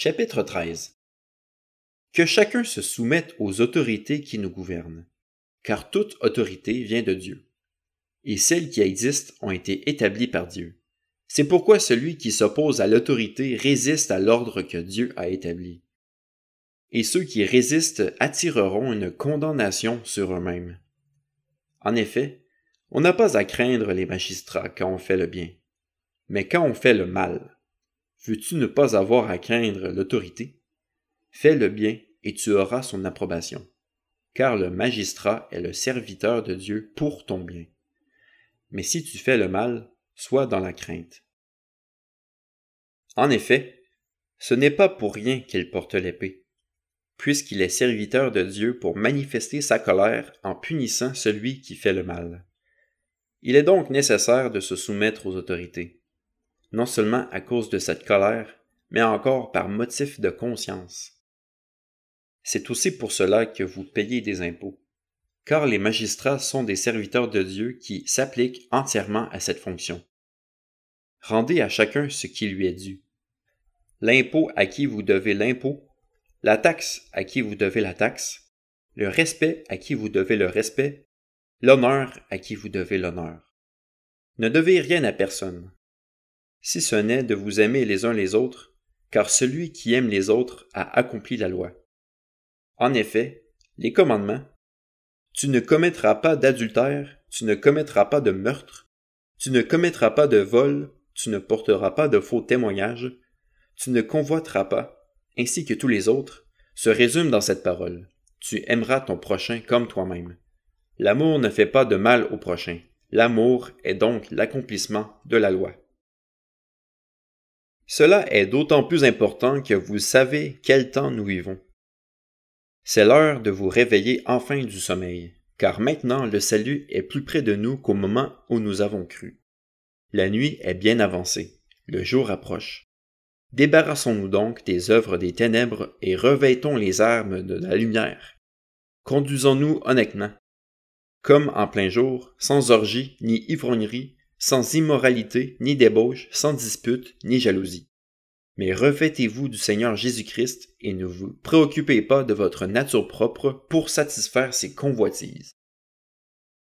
Chapitre 13 Que chacun se soumette aux autorités qui nous gouvernent, car toute autorité vient de Dieu, et celles qui existent ont été établies par Dieu. C'est pourquoi celui qui s'oppose à l'autorité résiste à l'ordre que Dieu a établi. Et ceux qui résistent attireront une condamnation sur eux-mêmes. En effet, on n'a pas à craindre les magistrats quand on fait le bien, mais quand on fait le mal. Veux-tu ne pas avoir à craindre l'autorité? Fais le bien et tu auras son approbation, car le magistrat est le serviteur de Dieu pour ton bien. Mais si tu fais le mal, sois dans la crainte. En effet, ce n'est pas pour rien qu'il porte l'épée, puisqu'il est serviteur de Dieu pour manifester sa colère en punissant celui qui fait le mal. Il est donc nécessaire de se soumettre aux autorités, non seulement à cause de cette colère, mais encore par motif de conscience. C'est aussi pour cela que vous payez des impôts, car les magistrats sont des serviteurs de Dieu qui s'appliquent entièrement à cette fonction. Rendez à chacun ce qui lui est dû. L'impôt à qui vous devez l'impôt, la taxe à qui vous devez la taxe, le respect à qui vous devez le respect, l'honneur à qui vous devez l'honneur. Ne devez rien à personne, si ce n'est de vous aimer les uns les autres, car celui qui aime les autres a accompli la loi. En effet, les commandements Tu ne commettras pas d'adultère, tu ne commettras pas de meurtre, tu ne commettras pas de vol, tu ne porteras pas de faux témoignages, tu ne convoiteras pas, ainsi que tous les autres, se résument dans cette parole. Tu aimeras ton prochain comme toi-même. L'amour ne fait pas de mal au prochain. L'amour est donc l'accomplissement de la loi. Cela est d'autant plus important que vous savez quel temps nous vivons. C'est l'heure de vous réveiller enfin du sommeil, car maintenant le salut est plus près de nous qu'au moment où nous avons cru. La nuit est bien avancée, le jour approche. Débarrassons-nous donc des œuvres des ténèbres et revêtons les armes de la lumière. Conduisons-nous honnêtement, comme en plein jour, sans orgie ni ivrognerie, sans immoralité ni débauche, sans dispute ni jalousie. Mais revêtez-vous du Seigneur Jésus-Christ et ne vous préoccupez pas de votre nature propre pour satisfaire ses convoitises.